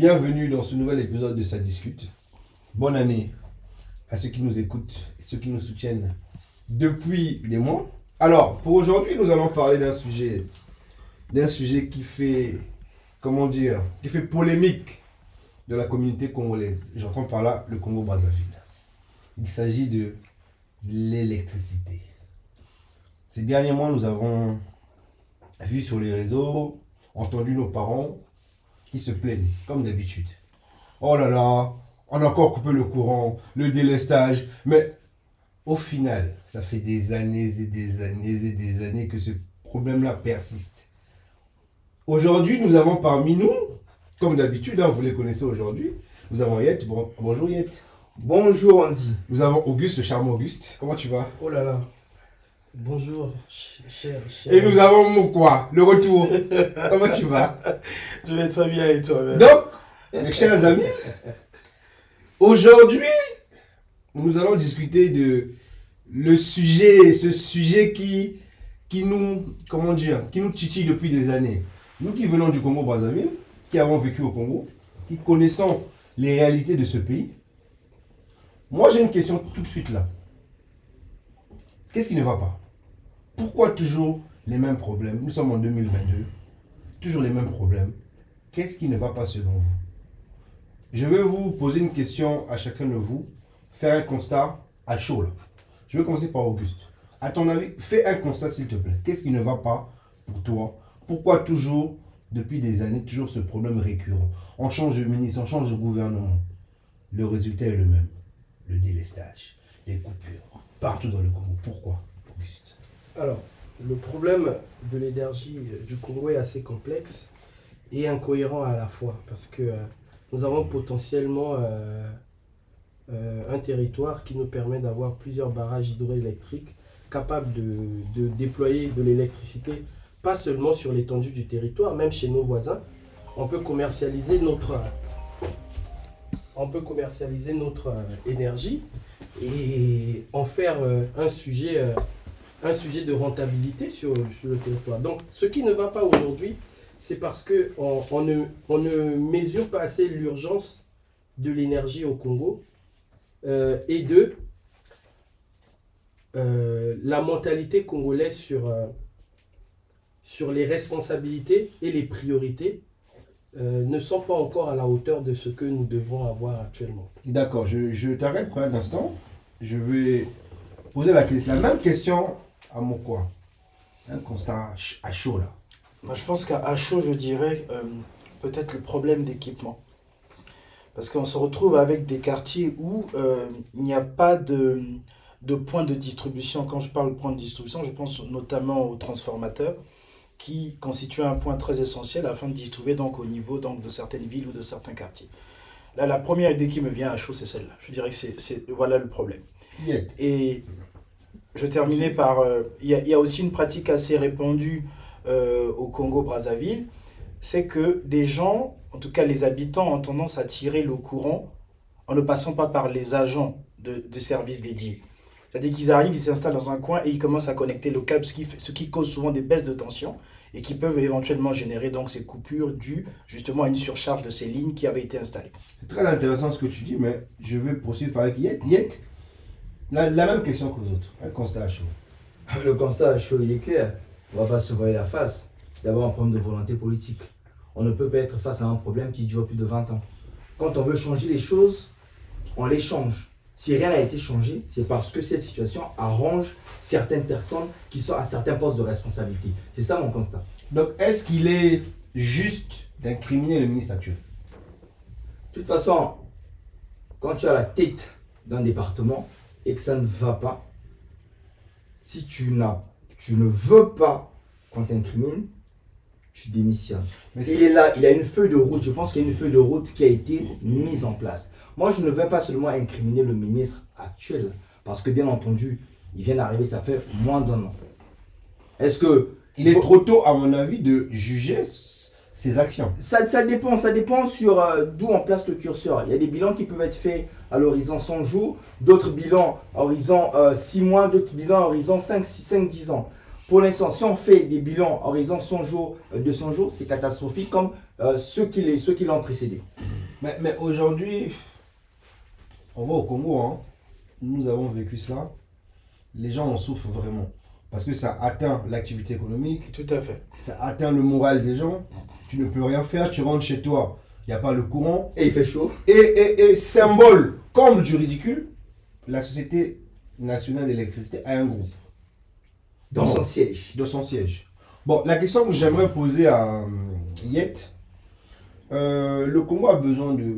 Bienvenue dans ce nouvel épisode de Ça discute. Bonne année à ceux qui nous écoutent et ceux qui nous soutiennent depuis des mois. Alors, pour aujourd'hui, nous allons parler d'un sujet, d'un sujet qui fait, comment dire, qui fait polémique de la communauté congolaise. J'entends par là le Congo-Brazzaville. Il s'agit de l'électricité. Ces derniers mois, nous avons vu sur les réseaux, entendu nos parents qui se plaignent, comme d'habitude. Oh là là, on a encore coupé le courant, le délestage, mais au final, ça fait des années et des années et des années que ce problème-là persiste. Aujourd'hui, nous avons parmi nous, comme d'habitude, hein, vous les connaissez aujourd'hui, nous avons Yette. Bon, bonjour Yette. Bonjour Andy. Nous avons Auguste, le charmant Auguste. Comment tu vas? Oh là là. Bonjour, ch- cher, cher. Et nous avons Moukwa, le retour. Comment tu vas? Je vais très bien et toi-même? Donc, mes chers amis, aujourd'hui, nous allons discuter de le sujet, ce sujet qui, qui nous, comment dire, qui nous titille depuis des années. Nous qui venons du Congo-Brazzaville, qui avons vécu au Congo, qui connaissons les réalités de ce pays, moi j'ai une question tout de suite là. Qu'est-ce qui ne va pas? Pourquoi toujours les mêmes problèmes? Nous sommes en 2022, toujours les mêmes problèmes. Qu'est-ce qui ne va pas selon vous? Je vais vous poser une question à chacun de vous, faire un constat à chaud. Je vais commencer par Auguste. À ton avis, fais un constat s'il te plaît. Qu'est-ce qui ne va pas pour toi? Pourquoi toujours, depuis des années, toujours ce problème récurrent? On change de ministre, on change de gouvernement. Le résultat est le même. Le délestage, les coupures, partout dans le Congo. Pourquoi, Auguste? Alors, le problème de l'énergie euh, du Congo est assez complexe et incohérent à la fois parce que euh, nous avons potentiellement euh, un territoire qui nous permet d'avoir plusieurs barrages hydroélectriques capables de, de déployer de l'électricité, pas seulement sur l'étendue du territoire, même chez nos voisins. On peut commercialiser notre, on peut commercialiser notre énergie et en faire un sujet, un sujet de rentabilité sur, le territoire. Donc, ce qui ne va pas aujourd'hui, c'est parce que on, ne, mesure pas assez l'urgence de l'énergie au Congo euh, et de euh, la mentalité congolaise sur, euh, sur les responsabilités et les priorités ne sont pas encore à la hauteur de ce que nous devons avoir actuellement. D'accord, je, t'arrête pour un instant. Je vais poser la, la même question à quoi Un constat à chaud là. Moi, je pense qu'à chaud, je dirais euh, peut-être le problème d'équipement. Parce qu'on se retrouve avec des quartiers où euh, il n'y a pas de, de point de distribution. Quand je parle de point de distribution, je pense notamment aux transformateurs qui constituent un point très essentiel afin de distribuer donc au niveau donc, de certaines villes ou de certains quartiers. Là, la première idée qui me vient à chaud, c'est celle-là. Je dirais que c'est, voilà le problème. Et je terminais par... euh, Il y, a- aussi une pratique assez répandue euh, au Congo-Brazzaville, c'est que des gens, en tout cas les habitants, ont tendance à tirer le courant en ne passant pas par les agents de, services dédiés. C'est-à-dire qu'ils arrivent, ils s'installent dans un coin et ils commencent à connecter le câble, ce qui, fait- ce qui cause souvent des baisses de tension et qui peuvent éventuellement générer donc ces coupures dues justement à une surcharge de ces lignes qui avaient été installées. C'est très intéressant ce que tu dis, mais je vais poursuivre avec Yet. Yet, la, la même question qu'aux autres. Un constat à chaud. Le constat chaud, il est clair. On va pas se voiler la face. D'abord, un problème de volonté politique. On ne peut pas être face à un problème qui dure plus de 20 ans. Quand on veut changer les choses, on les change. Si rien n'a été changé, c'est parce que cette situation arrange certaines personnes qui sont à certains postes de responsabilité. C'est ça mon constat. Donc, est-ce qu'il est juste d'incriminer le ministre actuel? De toute façon, quand tu as la tête d'un département et que ça ne va pas, si tu, n'as, tu ne veux pas qu'on t'incrimine, tu démissionnes. Mais Il est là, il a une feuille de route. Je pense qu'il y a une feuille de route qui a été mise en place. Moi, je ne vais pas seulement incriminer le ministre actuel, parce que bien entendu, il vient d'arriver, ça fait moins d'un an. Est-ce que Il est trop tôt, à mon avis, de juger ses actions. ça, ça dépend, ça dépend sur euh, d'où on place le curseur. Il y a des bilans qui peuvent être faits à l'horizon 100 jours, d'autres bilans à horizon 6 mois, d'autres bilans à horizon 5, 6, 5, 10 ans. Pour l'instant, si on fait des bilans horizon 100 jours, euh, 200 jours, c'est catastrophique comme euh, ceux qui les- ceux qui l'ont précédé. Mais, mais aujourd'hui, on va au Congo, hein. nous avons vécu cela. Les gens en souffrent vraiment. Parce que ça atteint l'activité économique, Tout à fait. ça atteint le moral des gens. Tu ne peux rien faire, tu rentres chez toi, il n'y a pas le courant. Et il fait chaud. Et, et, et symbole, comme du ridicule, la Société nationale d'électricité a un groupe Dans son siège. de son siège. Bon, la question que j'aimerais poser à euh, Yet, euh, le Congo a besoin de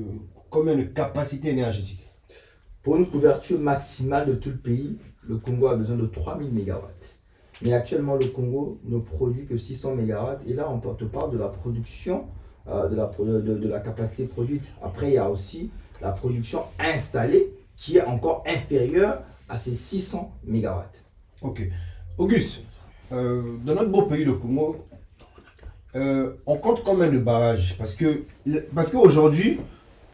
combien de capacité énergétique Pour une couverture maximale de tout le pays, le Congo a besoin de 3000 MW. Mais actuellement, le Congo ne produit que 600 MW. Et là, on te parle de la production, euh, de, la, de, la capacité produite. Après, il y a aussi la production installée qui est encore inférieure à ces 600 MW. Ok. Auguste, euh, dans notre beau pays, le Congo, euh, on compte combien de barrages? Parce que parce qu'aujourd'hui,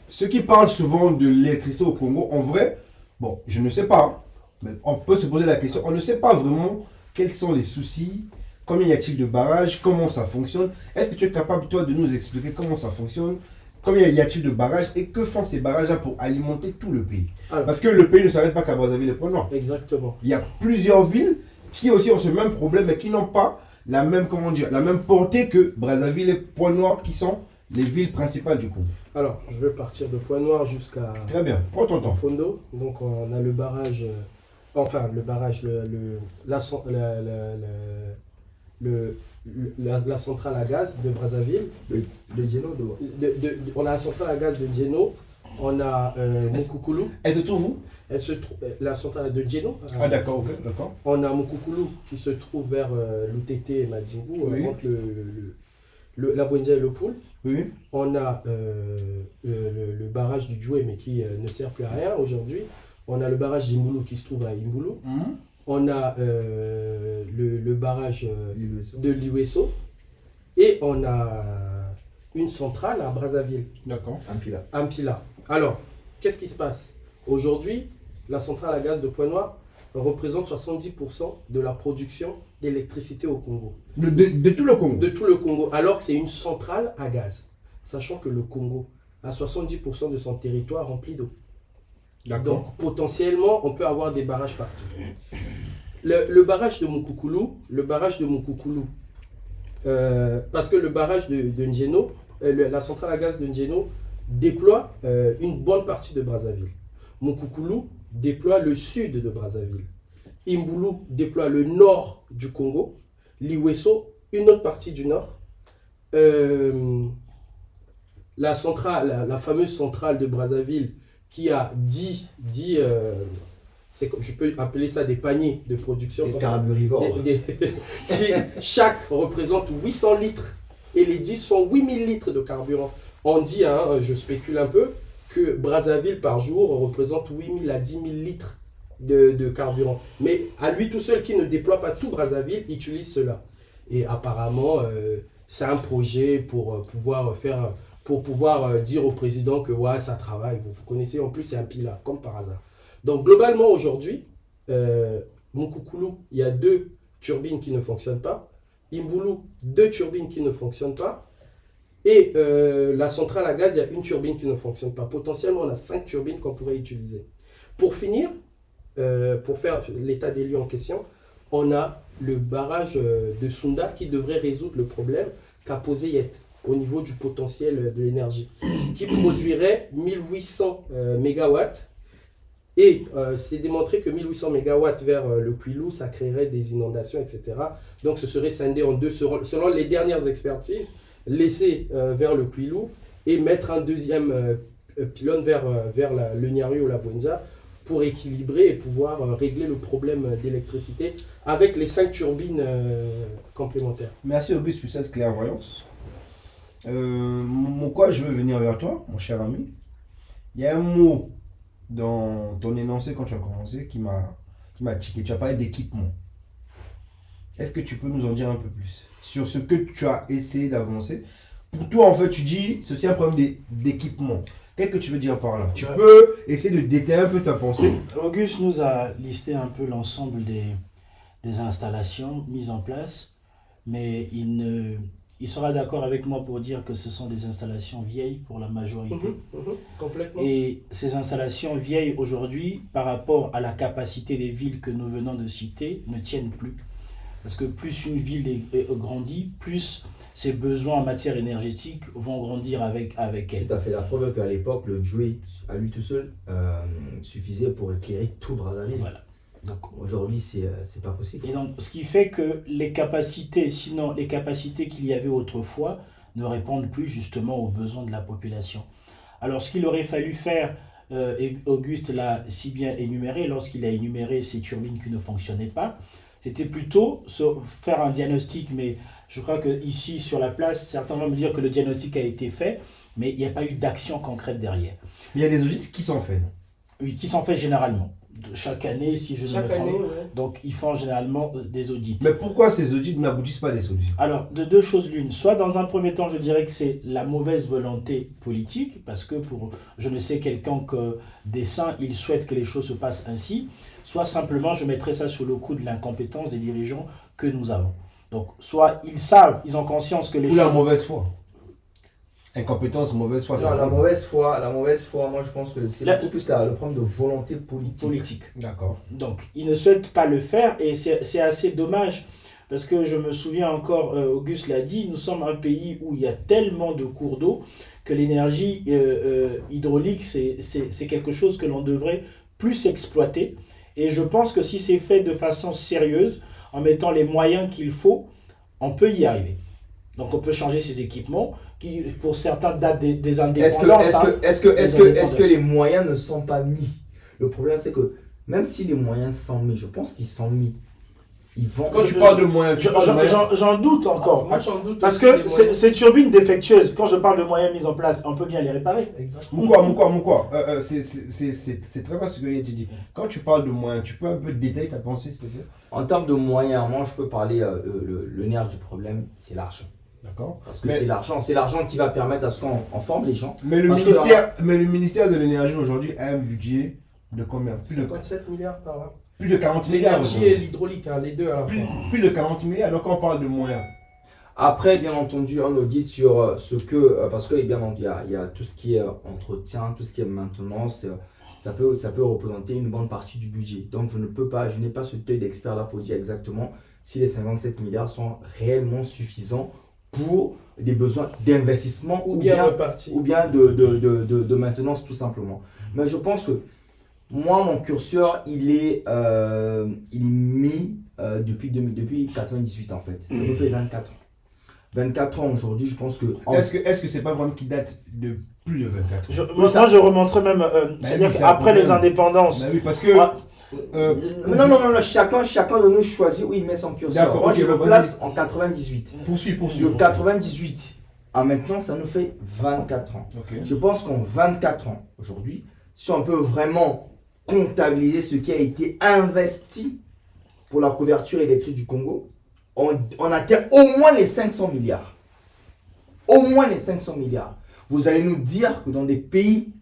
ceux qui parlent souvent de l'électricité au Congo, en vrai, bon, je ne sais pas, mais on peut se poser la question, on ne sait pas vraiment quels sont les soucis, combien y a-t-il de barrages, comment ça fonctionne. Est-ce que tu es capable, toi, de nous expliquer comment ça fonctionne Combien y a-t-il de barrages et que font ces barrages-là pour alimenter tout le pays? Alors. Parce que le pays ne s'arrête pas qu'à Brazzaville et Point-Noir. Exactement. Il y a plusieurs villes qui aussi ont ce même problème mais qui n'ont pas la même, comment dire, la même portée que Brazzaville et Point-Noir qui sont les villes principales du Congo. Alors, je vais partir de Point Noir jusqu'à Très bien, prends ton temps. Fondo. Donc, on a le barrage, euh, enfin, le barrage, le, le- la, cen- la- la- la- le- le- la- la centrale à gaz de Brazzaville. De, de Geno, de- De- de- de- on a la centrale à gaz de Djeno. On a euh. Elle se trouve où? Elle se trou- euh, la centrale de Djeno. euh, Ah d'accord, ok, d'accord. On a Mukukulu qui se trouve vers euh, l'UTT et Madjingu, euh, Oui. entre le, le- le- la Bwenja et le Poul. Oui, On a euh, le, le- le barrage du Djoué, mais qui euh, ne sert plus à rien aujourd'hui. On a le barrage d'Imbulu qui se trouve à Imbulu. Mhm. On a euh, le, le barrage euh, de- l'Iweso. Et on a une centrale à Brazzaville, d'accord. Un pilat. Ampila. Alors, qu'est-ce qui se passe? Aujourd'hui, la centrale à gaz de Point-Noir représente 70% de la production d'électricité au Congo. De, de- de tout le Congo? De tout le Congo, alors que c'est une centrale à gaz. Sachant que le Congo a 70% de son territoire rempli d'eau. Donc potentiellement, on peut avoir des barrages partout. Le, barrage de Mukukulu, le barrage de euh, parce que le barrage de, de euh, la centrale à gaz de Njeno déploie euh, une bonne partie de Brazzaville. Mukukulu déploie le sud de Brazzaville. Imbulu déploie le nord du Congo. Liweso, une autre partie du nord. La, centrale, la fameuse centrale de Brazzaville qui a 10, 10 euh, je peux appeler ça des paniers de production. Des carburivores. des- des- qui chaque représente 800 litres et les 10 sont 8000 litres de carburant. On dit, hein, je spécule un peu, que Brazzaville par jour représente 8000 à 10 000 litres de, de carburant. Mais à lui tout seul qui ne déploie pas tout Brazzaville, utilise cela. Et apparemment, euh, c'est un projet pour euh, pouvoir faire, pour pouvoir euh, dire au président que ouais, ça travaille. Vous, connaissez, en plus, c'est un pilat, comme par hasard. Donc globalement aujourd'hui, euh, il y a deux turbines qui ne fonctionnent pas. Imbulu, deux turbines qui ne fonctionnent pas. Et euh, la centrale à gaz, il y a une turbine qui ne fonctionne pas. Potentiellement, on a cinq turbines qu'on pourrait utiliser. Pour finir, euh, pour faire l'état des lieux en question, on a le barrage de Sunda qui devrait résoudre le problème qu'a posé Yet au niveau du potentiel de l'énergie, qui produirait 1800 euh, mégawatts. Et euh, c'est démontré que 1800 mégawatts vers euh, le Quilou, ça créerait des inondations, etc. Donc ce serait scindé en deux selon, les dernières expertises, laisser vers le Quilou et mettre un deuxième pylône vers, vers le Niari ou la Bonza pour équilibrer et pouvoir régler le problème d'électricité avec les cinq turbines complémentaires. Merci Auguste pour cette clairvoyance. Euh, mon quoi je veux venir vers toi, mon cher ami. Il y a un mot dans ton énoncé quand tu as commencé qui m'a qui m'a tiqué. Tu as parlé d'équipement. Est-ce que tu peux nous en dire un peu plus sur ce que tu as essayé d'avancer? Pour toi, en fait, tu dis c'est aussi un problème d'é- d'équipement. Qu'est-ce que tu veux dire par là? Tu Ouais. peux essayer de détailler un peu ta pensée Auguste nous a listé un peu l'ensemble des, des installations mises en place, mais il, ne, il sera d'accord avec moi pour dire que ce sont des installations vieilles pour la majorité. Mhm, mhm, complètement. Et ces installations vieilles aujourd'hui, par rapport à la capacité des villes que nous venons de citer, ne tiennent plus. Parce que plus une ville est, est- grandit, plus ses besoins en matière énergétique vont grandir avec, avec elle. Tout à fait. La preuve qu'à l'époque, le Jouet, à lui tout seul, euh, suffisait pour éclairer tout Brazzaville. Voilà. Donc, Aujourd'hui, c'est euh, c'est pas possible. Et donc, ce qui fait que les capacités, sinon les capacités qu'il y avait autrefois, ne répondent plus justement aux besoins de la population. Alors, ce qu'il aurait fallu faire, euh, et Auguste l'a si bien énuméré, lorsqu'il a énuméré ces turbines qui ne fonctionnaient pas, c'était plutôt se faire un diagnostic, mais je crois que ici sur la place, certains vont me dire que le diagnostic a été fait, mais il n'y a pas eu d'action concrète derrière. Il y a des audits qui sont faits. non? Oui, qui sont faits généralement. Chaque année, si je ne me trompe ouais. Donc, ils font généralement euh, des audits. Mais pourquoi ces audits n'aboutissent pas à des solutions? Alors, de deux choses l'une. Soit dans un premier temps, je dirais que c'est la mauvaise volonté politique, parce que pour, je ne sais, quelconque dessein, il souhaite que les choses se passent ainsi. Soit simplement, je mettrais ça sur le coup de l'incompétence des dirigeants que nous avons. Donc, soit ils savent, ils ont conscience que les Ou la choses... mauvaise foi Incompétence, mauvaise foi, Non, la mauvaise foi, la mauvaise foi, moi je pense que c'est La- beaucoup plus la- le problème de volonté politique. politique. D'accord. Donc, ils ne souhaitent pas le faire et c'est c'est assez dommage parce que je me souviens encore, euh, Auguste l'a dit, nous sommes un pays où il y a tellement de cours d'eau que l'énergie euh, euh, hydraulique, c'est c'est- c'est quelque chose que l'on devrait plus exploiter. Et je pense que si c'est fait de façon sérieuse, en mettant les moyens qu'il faut, on peut y arriver. Donc, on peut changer ces équipements qui, pour certains, datent des, des Est-ce que, indépendances. est-ce hein. que, est-ce que, est-ce Les que, indépendants. est-ce que les moyens ne sont pas mis? Le problème, c'est que même si les moyens sont mis, je pense qu'ils sont mis, ils vont. Quand Je- tu parles de moyens, tu Je- parles de j'en- moyens. J'en j'en doute encore. Moi, j'en doute Parce que ces, turbines défectueuses, quand je parle de moyens mis en place, on peut bien les réparer. Exactement. Quoi, mon quoi euh, euh, c'est- très bien ce que tu dis. Quand tu parles de moyens, tu peux un peu détailler ta pensée, s'il te plaît? En termes de moyens, moi je peux parler, euh, le, le- le nerf du problème, c'est l'argent. D'accord Parce que Mais- c'est l'argent, c'est l'argent qui va permettre à ce qu'on on forme les gens. mais le, Parce que- ministère, mais le ministère de l'énergie aujourd'hui a un budget de combien? Plus de, 57 milliards par là. plus de 40 milliards. L'énergie et l'hydraulique, hein, les deux à la Plus, fois. plus de 40 milliards, alors quand on parle de moyens. Après, bien entendu, on audite sur euh, ce que, euh, parce que bien entendu, il y a, il y a tout ce qui est euh, entretien, tout ce qui est maintenance, ça peut, ça peut représenter une bonne partie du budget. Donc, je ne peux pas, je n'ai pas ce deuil d'expert là pour dire exactement si les 57 milliards sont réellement suffisants pour des besoins d'investissement Ou bien ou bien de, de, de, de, de maintenance tout simplement. Mais je pense que moi, mon curseur, il est, euh, il est mis euh, depuis, 2000 depuis 98 en fait. Ça me fait 24 ans. 24 ans aujourd'hui, je pense que... en- Est-ce que est-ce que c'est pas un problème qui date de plus de 24 ans? Je- moi, moi, je remonterais même, euh, c'est-à-dire oui, c'est qu'après les indépendances, Bah oui, parce que. Euh, Non, non, non, non, chacun, chacun de nous choisit où il met son curseur. D'accord, Moi, je le place en 98. poursuis, poursuis. De poursuis. 98 à maintenant, ça nous fait 24 ans. Je pense qu'en 24 ans, aujourd'hui, si on peut vraiment comptabiliser ce qui a été investi pour la couverture électrique du Congo, on, on atteint au moins les 500 milliards. Au moins les 500 milliards. Vous allez nous dire que dans des pays,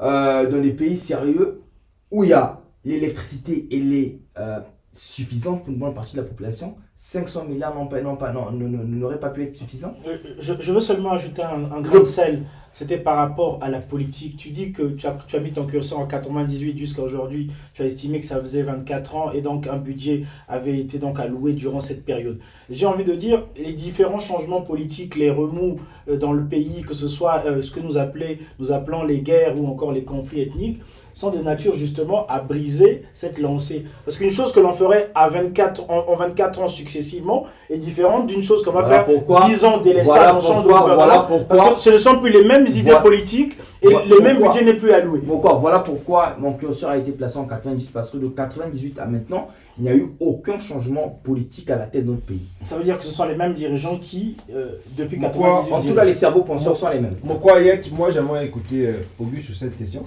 euh, dans des pays sérieux, où il y a l'électricité et les euh, suffisante pour une bonne partie de la population, 500 milliards n'ont pas, non, pas, non, n'auraient pas pu être suffisants. euh, je, je veux seulement ajouter un, un grain de sel. C'était par rapport à la politique. Tu dis que tu as, tu as mis ton curseur en 98 jusqu'à aujourd'hui. Tu as estimé que ça faisait 24 ans et donc un budget avait été donc alloué durant cette période. J'ai envie de dire, les différents changements politiques, les remous euh, dans le pays, que ce soit euh, ce que nous, appelait, nous appelons les guerres ou encore les conflits ethniques, sont de nature justement à briser cette lancée. Parce qu'une chose que l'on ferait à 24, en, en 24 ans successivement est différente d'une chose qu'on va Voilà faire pourquoi- 10 ans délestage, Voilà pourquoi, voilà pourquoi, Parce que ce ne sont plus les mêmes idées Voilà. politiques et Voilà les mêmes pourquoi. budgets n'est plus alloué. Voilà pourquoi mon curseur a été placé en 98, parce que de 98 à maintenant, il n'y a eu aucun changement politique à la tête de notre pays. Ça veut dire que ce sont les mêmes dirigeants qui, euh, depuis Pourquoi 98 En tout cas, les cerveaux penseurs sont les mêmes. Mon quoi, Yek, moi j'aimerais écouter euh, Auguste sur cette question.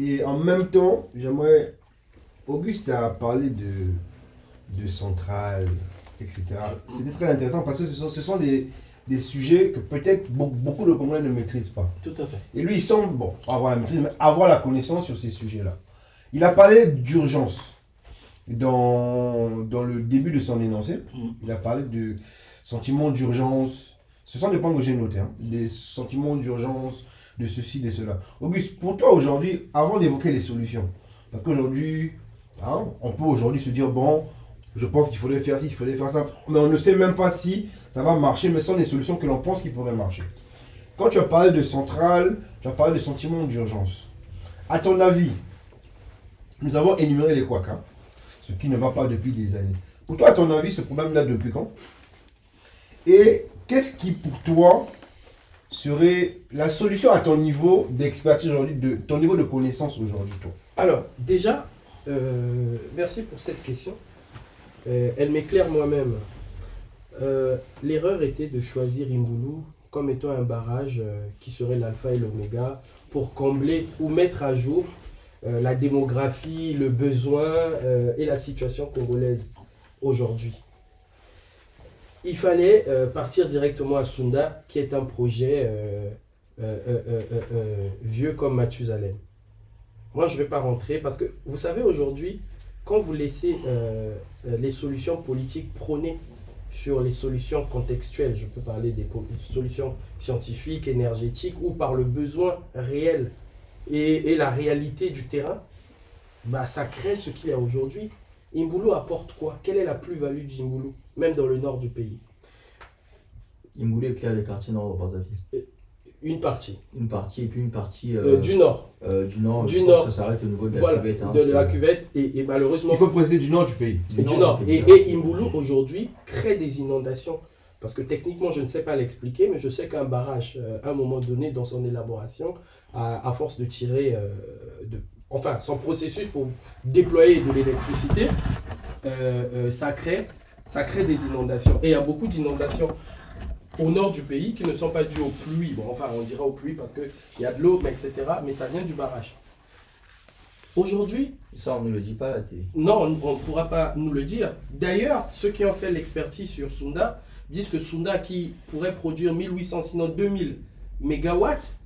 Et en même temps, j'aimerais. Auguste a parlé de, de centrales, etc. C'était très intéressant parce que ce sont, ce sont des, des sujets que peut-être beaucoup, de Congolais ne maîtrisent pas. Tout à fait. Et lui, il semble, bon, avoir la maîtrise, mais avoir la connaissance sur ces sujets-là. Il a parlé d'urgence. dans, dans le début de son énoncé, Mm. il a parlé de sentiments d'urgence. Ce sont des points que j'ai notés, hein, des sentiments d'urgence, de ceci, de cela. Auguste, pour toi aujourd'hui, avant d'évoquer les solutions, parce qu'aujourd'hui, hein, on peut aujourd'hui se dire, bon, je pense qu'il faudrait faire ci, il faudrait faire ça, mais on ne sait même pas si ça va marcher, mais ce sont des solutions que l'on pense qui pourraient marcher. Quand tu as parlé de centrale, tu as parlé de sentiments d'urgence. À ton avis, nous avons énuméré les quacks, hein, ce qui ne va pas depuis des années. Pour toi, à ton avis, ce problème date depuis quand? Et qu'est-ce qui, pour toi, serait la solution à ton niveau d'expertise aujourd'hui, de ton niveau de connaissance aujourd'hui, toi? Alors, déjà, euh, merci pour cette question. Euh, elle m'éclaire moi-même. Euh, L'erreur était de choisir Imboulou comme étant un barrage euh, qui serait l'alpha et l'oméga pour combler ou mettre à jour euh, la démographie, le besoin et la situation congolaise aujourd'hui. Il fallait partir directement à Sunda, qui est un projet vieux comme Mathusalem. Moi, je ne vais pas rentrer parce que vous savez, aujourd'hui, quand vous laissez les solutions politiques prôner sur les solutions contextuelles, je peux parler des solutions scientifiques, énergétiques ou par le besoin réel et, et la réalité du terrain, bah, ça crée ce qu'il y a aujourd'hui. Imboulou apporte quoi? Quelle est la plus-value d'Imboulou, même dans le nord du pays? Imboulé éclaire les quartiers nord de Brazzaville. Une partie. Une partie et puis une partie Euh, euh, du nord, euh, du nord. du je pense nord. Ça s'arrête au niveau de la voilà, cuvette, hein, de c'est- la cuvette et, et malheureusement Il faut préciser du nord du pays. et du nord. Et, et Imboulou aujourd'hui crée des inondations. Parce que techniquement, je ne sais pas l'expliquer, mais je sais qu'un barrage, euh, à un moment donné dans son élaboration, à, à force de tirer, euh, de, enfin, son processus pour déployer de l'électricité, euh, euh, ça, crée, ça crée des inondations. Et il y a beaucoup d'inondations au nord du pays qui ne sont pas dues aux pluies. Bon, enfin, on dira aux pluies parce qu'il y a de l'eau, mais etc. Mais ça vient du barrage. Aujourd'hui, Ça, on ne le dit pas à la télé. non, on ne pourra pas nous le dire. D'ailleurs, ceux qui ont fait l'expertise sur Sunda disent que Sunda, qui pourrait produire 1800, sinon 2000 mégawatts,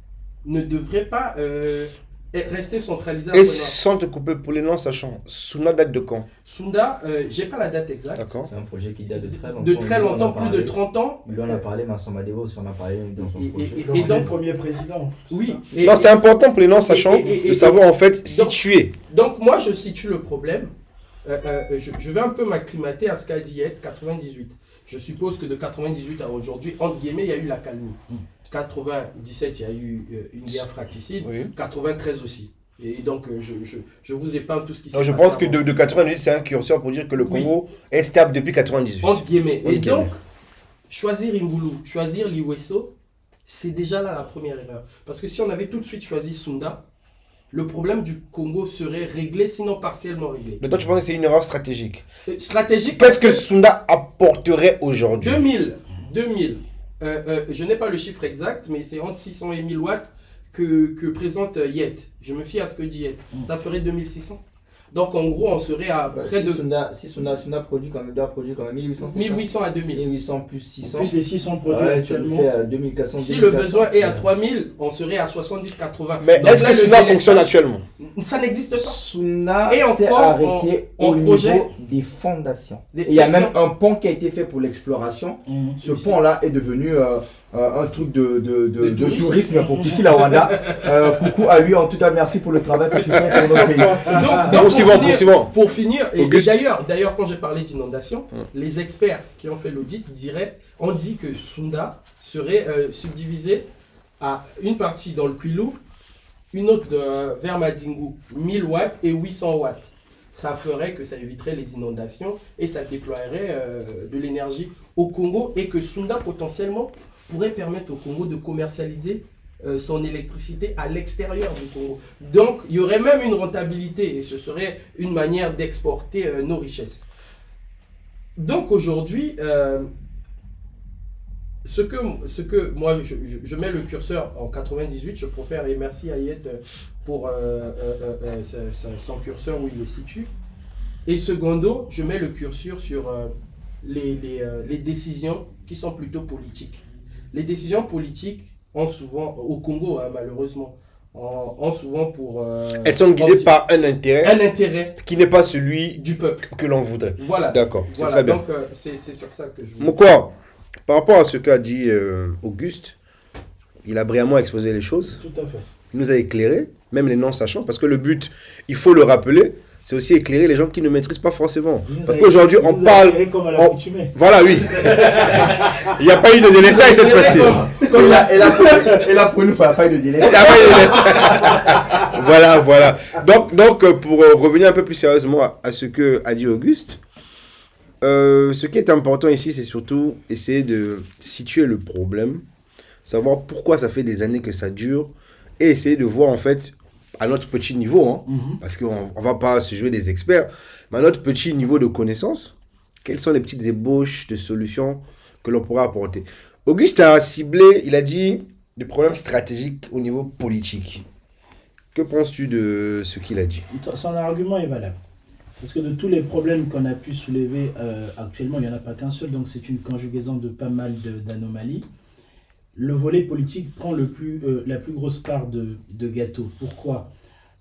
ne devrait pas euh, rester centralisé à Et sans te couper pour les noms, sachant, Suna date de quand? Sunda, euh, j'ai pas la date exacte. D'accord C'est un projet qui date de très longtemps. De très longtemps, plus de parlé. 30 ans. Lui, on a parlé, Vincent Madebo aussi, on a parlé dans son Et- et- projet. et- Donc, donc- le premier président. Oui. Et- Non, c'est important pour les noms, sachant, et- et- et- de savoir en fait donc- situer. Donc moi, je situe le problème. Euh, euh, je, je vais un peu m'acclimater à ce qu'a dit Yet, 98. Je suppose que de 98 à aujourd'hui, entre guillemets, il y a eu la calmie. 97, il y a eu euh, une guerre fratricide. Oui. 93 aussi. Et donc, euh, je, je, je vous épargne tout ce qui s'est Non, je passé pense que de, de 98, c'est un curseur pour dire que le Oui. Congo est stable depuis 98. Entre guillemets. Et donc, choisir Imboulou, choisir Liweso, c'est déjà là la première erreur. Parce que si on avait tout de suite choisi Sunda, le problème du Congo serait réglé, sinon partiellement réglé. Donc toi, tu penses que c'est une erreur stratégique. Euh, Stratégique. Qu'est-ce que Sunda apporterait aujourd'hui? 2000, 2000. Euh, euh, je n'ai pas le chiffre exact, mais c'est entre 600 et 1000 watts que, que présente Yet. Je me fie à ce que dit Yet. Mm. Ça ferait 2600. Donc en gros, on serait à Bah, près si de Sunda, si Sunda, Sunda produit quand même, doit produire quand même 1800. c'est ça 1800 à 2000. 1800 plus 600. Plus les 600 produits Ouais, ça nous actuellement. fait euh, 2400. Si le 2400, besoin est à c'est- 3000, on serait à 70-80. Mais est-ce que Sunda fonctionne actuellement? Ça n'existe pas. Suna Et s'est encore, arrêté en au projet- niveau des fondations. Des- il y a même un pont qui a été fait pour l'exploration. Mhm. Ce pont-là est devenu euh, euh, un truc de, de, de, De de tourisme. pour Kiki Lawanda. Euh, coucou à lui, en tout cas, merci pour le travail que tu fais pour notre pays. Donc, donc, Poursuivons, pour finir-. Pour finir, et, d'ailleurs, d'ailleurs, quand j'ai parlé d'inondation, Hum. les experts qui ont fait l'audit diraient, on dit que Sunda serait euh, subdivisé à une partie dans le Kwilu, une autre de, vers Madingu, 1000 watts et 800 watts. Ça ferait que ça éviterait les inondations et ça déploierait euh, de l'énergie au Congo et que Sunda potentiellement pourrait permettre au Congo de commercialiser euh, son électricité à l'extérieur du Congo. Donc, il y aurait même une rentabilité et ce serait une manière d'exporter euh, nos richesses. Donc, aujourd'hui, euh, ce, que, moi, je, mets le curseur en 98, je préfère, et merci euh, pour son curseur où il le situe. Et secondo, je mets le curseur sur les décisions qui sont plutôt politiques. Les décisions politiques ont souvent, au Congo hein, malheureusement, ont, ont souvent pour. euh, Elles sont guidées par un intérêt un intérêt qui n'est pas celui du peuple. que l'on voudrait. Voilà. D'accord, c'est Voilà, très bien. donc euh, c'est c'est sur ça que je veux. Mon quoi Par rapport à ce qu'a dit euh, Auguste, il a brillamment exposé les choses. Tout à fait. Il nous a éclairé, même les non-sachants, parce que le but, il faut le rappeler, c'est aussi éclairer les gens qui ne maîtrisent pas forcément. Parce qu'aujourd'hui, on parle. comme à on-. Voilà, oui. Il n'y a pas eu de délaissage cette fois-ci. Là, et et là, pour une fois, il n'y a pas eu de délaissage. voilà, voilà. Donc, donc euh, pour euh, revenir un peu plus sérieusement à, à ce que a dit Auguste, euh, ce qui est important ici, c'est surtout essayer de situer le problème, savoir pourquoi ça fait des années que ça dure, et essayer de voir en fait, à notre petit niveau, hein, Mhm. parce qu'on ne va pas se jouer des experts, mais à notre petit niveau de connaissance, quelles sont les petites ébauches de solutions que l'on pourrait apporter? Auguste a ciblé, il a dit, des problèmes stratégiques au niveau politique. Que penses-tu de ce qu'il a dit? Son- argument est valable. Parce que de tous les problèmes qu'on a pu soulever euh, actuellement, il n'y en a pas qu'un seul, donc c'est une conjugaison de pas mal d'anomalies. Le volet politique prend le plus, euh, la plus grosse part de, de gâteau. Pourquoi?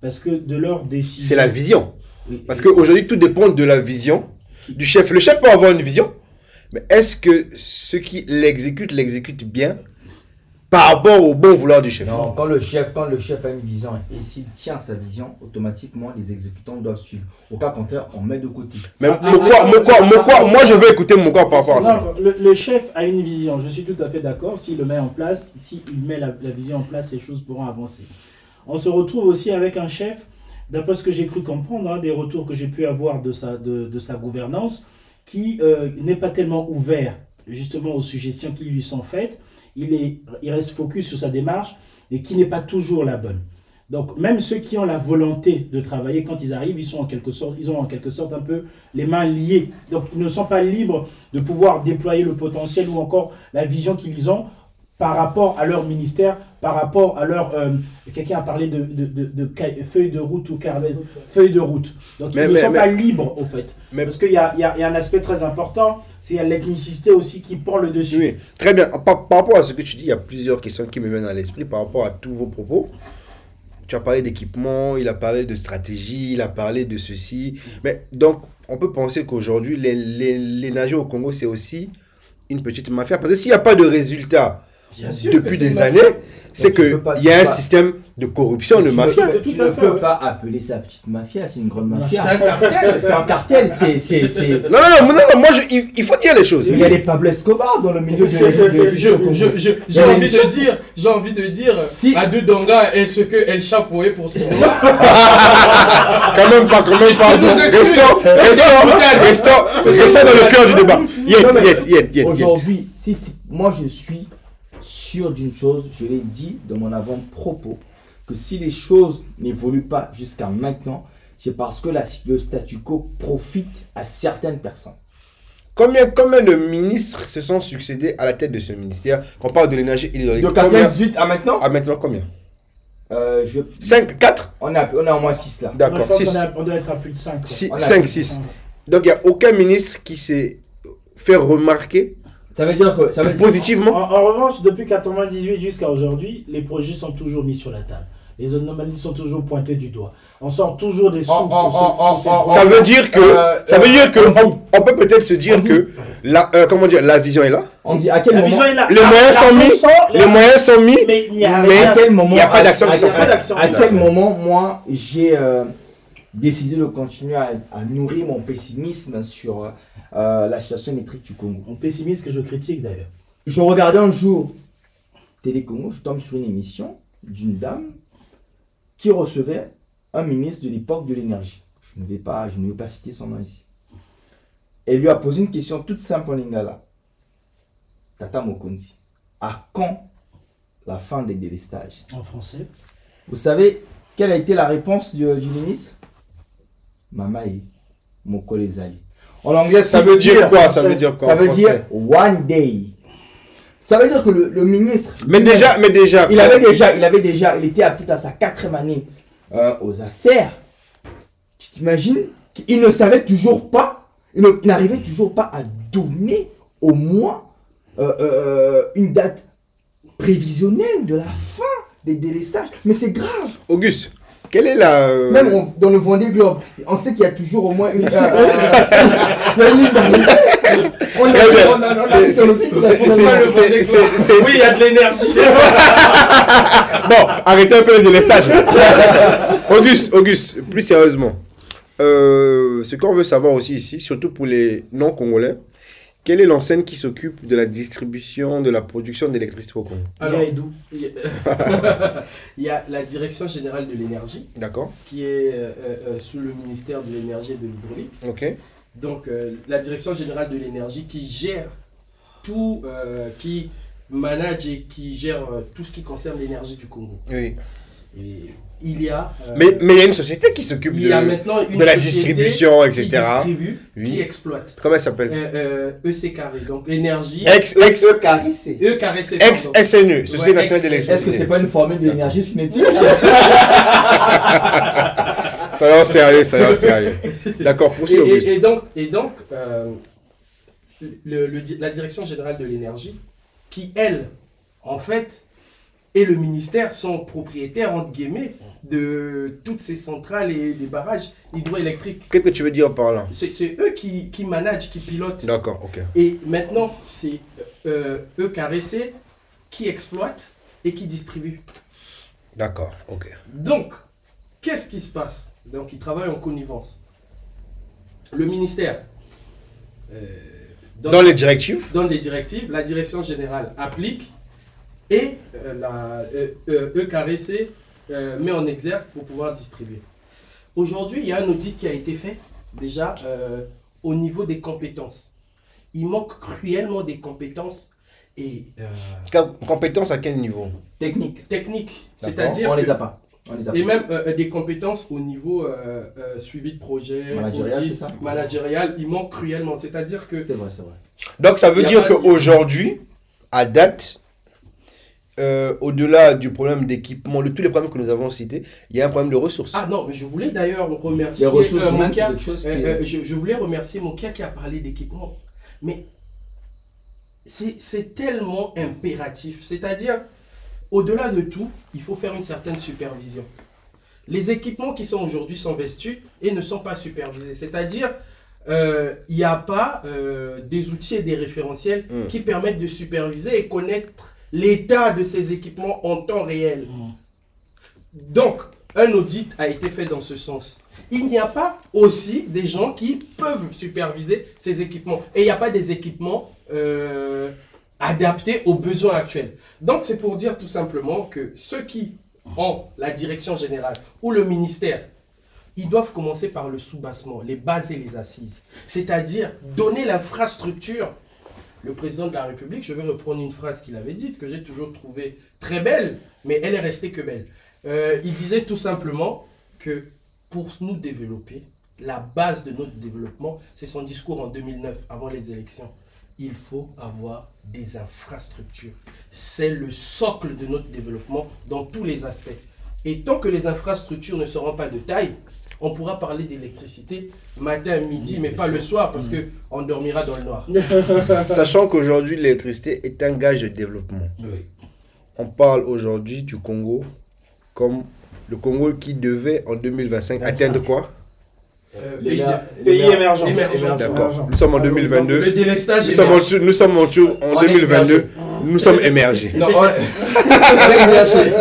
Parce que de leur décision... C'est la vision. Oui, Parce qu'aujourd'hui, tout dépend de la vision du chef. Le chef peut avoir une vision, mais est-ce que ceux qui l'exécutent l'exécutent bien? Par rapport au bon vouloir du chef Non, quand le chef, quand le chef a une vision et s'il tient sa vision, automatiquement les exécutants doivent suivre. Au cas contraire, on met de côté. Mais Ah, mon quoi, mon quoi, mon quoi, moi je veux écouter mon corps par rapport à ça. Le, le chef a une vision, je suis tout à fait d'accord. S'il le met en place, s'il met la, la vision en place, les choses pourront avancer. On se retrouve aussi avec un chef, d'après ce que j'ai cru comprendre, hein, des retours que j'ai pu avoir de sa, de, de sa gouvernance, qui euh, n'est pas tellement ouvert justement aux suggestions qui lui sont faites. Il, est, il reste focus sur sa démarche et qui n'est pas toujours la bonne. Donc même ceux qui ont la volonté de travailler, quand ils arrivent, ils, sont en quelque sorte, ils ont en quelque sorte un peu les mains liées. Donc ils ne sont pas libres de pouvoir déployer le potentiel ou encore la vision qu'ils ont par rapport à leur ministère, par rapport à leur... euh, Quelqu'un a parlé de, de, de, de feuille de route ou carnet, feuille de route. Donc Mais- ils ne mais- sont mais- pas libres au fait. Mais- Parce qu'il y a, il y, a, il y a un aspect très important, c'est l'ethnicité aussi qui prend le dessus. Oui, très bien. Par, par rapport à ce que tu dis, il y a plusieurs questions qui me viennent à l'esprit par rapport à tous vos propos. Tu as parlé d'équipement, il a parlé de stratégie, il a parlé de ceci. Mais donc, on peut penser qu'aujourd'hui, les, les, les nageurs au Congo, c'est aussi une petite mafia. Parce que s'il n'y a pas de résultats Bien sûr que depuis des années, c'est qu'il y a un pas- système de corruption, de mafia. tu ne peux pas appeler ça petite mafia, c'est une grande mafia. C'est un cartel. C'est un cartel, c'est... c'est- c'est- Non, non, non, non, non, moi, je- il, faut dire les choses. Mais il y a les Pablo Escobar dans le milieu de la j'ai envie de dire, j'ai envie de dire Si- à Dudonga et ce que elle chapeauait pour six mois. Quand même pas, quand même pas. Restons, restons, restons, restons dans le cœur du débat. Yet, yet, yet, yet, yet. Aujourd'hui, si, si- moi je suis sûr d'une chose, je l'ai dit dans mon avant-propos, que si les choses n'évoluent pas jusqu'à maintenant, c'est parce que la- le statu quo profite à certaines personnes. Combien, combien de ministres se sont succédés à la tête de ce ministère? Quand on parle de l'énergie et de De l'hydraulique. 98 à maintenant, À maintenant combien? Euh, je, 5, 4 on, a, on a au moins 6 là. D'accord, pense 6. qu'on a- on doit être à plus de 5. 5, 6. Donc il n'y a aucun ministre qui s'est fait remarquer Ça veut dire que ça veut En, positivement. en revanche, depuis 98 jusqu'à aujourd'hui, les projets sont toujours mis sur la table. Les anomalies sont toujours pointées du doigt. On sort toujours des sous. Ces. Ça veut dire que, Euh, ça veut dire que, on peut peut-être se dire que, la, euh, comment dire, la vision est là, On dit à quel La moment vision est là. Les moyens la sont mis. les moyens sont mis, Mais il n'y a Mais rien. à quel moment il n'y a pas d'action qui sont faites. d'action. À quel moment, moi, j'ai euh, décidé de continuer à, à nourrir mon pessimisme sur euh, la situation électrique du Congo On pessimiste que je critique d'ailleurs. Je regardais un jour Télé Congo, je tombe sur une émission d'une dame qui recevait un ministre de l'époque de l'énergie. Je ne vais pas, je ne vais pas citer son nom ici. Elle lui a posé une question toute simple en lingala. Tata Mokonzi, à quand la fin des délestages? En français. Vous savez quelle a été la réponse du, du ministre? Mamae Mokolezali. En anglais, Ça veut dire quoi? Ça veut dire quoi Ça veut dire one day. Ça veut dire que le, le ministre. Mais déjà, mais déjà. Il avait déjà, il avait déjà, il était peut-être à sa quatrième année euh, aux affaires. Tu t'imagines qu'il ne savait toujours pas, il il n'arrivait toujours pas à donner au moins euh, euh, une date prévisionnelle de la fin des délestages. Mais c'est grave. Auguste, quelle est la. euh, Même on- dans le Vendée Globe, on sait qu'il y a toujours au moins une. euh, euh, il y a une. On a- Très bien. on a- on a- on a- C'est- c'est- on a- on a- c'est- on a- c'est- pas le c'est- Vendée c'est- Globe. c'est- Oui, il y a de l'énergie. Bon, arrêtez un peu le délestage. Auguste, Auguste, plus sérieusement. euh, ce qu'on veut savoir aussi ici, surtout pour les non-congolais, quelle est l'enseigne qui s'occupe de la distribution, de la production d'électricité au Congo? Alors, Il y a il y a- la Direction générale de l'énergie D'accord qui est euh, euh, euh, sous le ministère de l'énergie et de l'hydraulique. Ok. Donc, euh, la Direction générale de l'énergie qui gère tout, euh, qui manage et qui gère euh, tout ce qui concerne l'énergie du Congo. Oui. Et il y a. euh, Mais mais il y a une société qui s'occupe de, la distribution, qui etc. distribue, Oui. qui exploite. Comment elle s'appelle Euh, euh, EC carré, donc l'énergie. Ex, ex, E carré, c'est- E carré, ex. SNE, Société Ouais, nationale ex- d'électricité. Est-ce que c'est pas une formule d'énergie cinétique Soyons sérieux, soyons sérieux. D'accord, Et, poursuis et- Auguste. et donc, et donc euh, le- la Direction générale de l'énergie, qui elle, en fait, et le ministère sont propriétaires, entre guillemets, de toutes ces centrales et des barrages hydroélectriques. Qu'est-ce que tu veux dire par là? C'est eux qui, qui managent, qui pilotent. D'accord, ok. Et maintenant, c'est euh, eux caressés qui exploitent et qui distribuent. D'accord, ok. Donc, qu'est-ce qui se passe? Donc, ils travaillent en connivence. Le ministère euh, Dans les directives? donne les directives, la direction générale applique et euh, la euh, euh, EKRC euh, met en exergue pour pouvoir distribuer. Aujourd'hui, il y a un audit qui a été fait déjà euh, au niveau des compétences. Il manque cruellement des compétences et euh, Com- Compétences à quel niveau? Technique. techniques. D'accord. C'est-à-dire On les a pas. On les a et pas. même euh, des compétences au niveau euh, euh, suivi de projet, Managérial, audit, c'est ça? managérial, il manque cruellement. C'est-à-dire que C'est vrai, c'est vrai. Donc ça veut dire qu'aujourd'hui, à date, euh, au-delà du problème d'équipement, de tous les problèmes que nous avons cités, il y a un problème de ressources. ah non, mais je voulais d'ailleurs remercier Les ressources euh, humaines, c'est Mokia. quelque chose qui Euh, euh, je, je voulais remercier Mokia qui a parlé d'équipement. Mais c'est c'est tellement impératif. C'est-à-dire, au-delà de tout, il faut faire une certaine supervision. Les équipements qui sont aujourd'hui sont vestus et ne sont pas supervisés. C'est-à-dire, euh, il n'y a pas euh, des outils et des référentiels Mm. qui permettent de superviser et connaître l'état de ces équipements en temps réel. Donc, un audit a été fait dans ce sens. Il n'y a pas aussi des gens qui peuvent superviser ces équipements. Et il n'y a pas des équipements euh, adaptés aux besoins actuels. Donc, c'est pour dire tout simplement que ceux qui ont la direction générale ou le ministère, ils doivent commencer par le soubassement, les bases et les assises. C'est-à-dire donner l'infrastructure. Le président de la République, je vais reprendre une phrase qu'il avait dite, que j'ai toujours trouvée très belle, mais elle est restée que belle. Euh, il disait tout simplement que pour nous développer, la base de notre développement, c'est son discours en 2009, avant les élections. Il faut avoir des infrastructures. C'est le socle de notre développement dans tous les aspects. Et tant que les infrastructures ne seront pas de taille, on pourra parler d'électricité matin, midi, mais pas le soir, parce que on dormira dans le noir. Sachant qu'aujourd'hui, l'électricité est un gage de développement. On parle aujourd'hui du Congo comme le Congo qui devait en 2025 atteindre quoi? Euh, pays émergent. émergent. D'accord. Nous sommes en Le 2022. délestage Nous sommes en, nous sommes en, tour- en On est 2022. Nous sommes émergés. Non, on-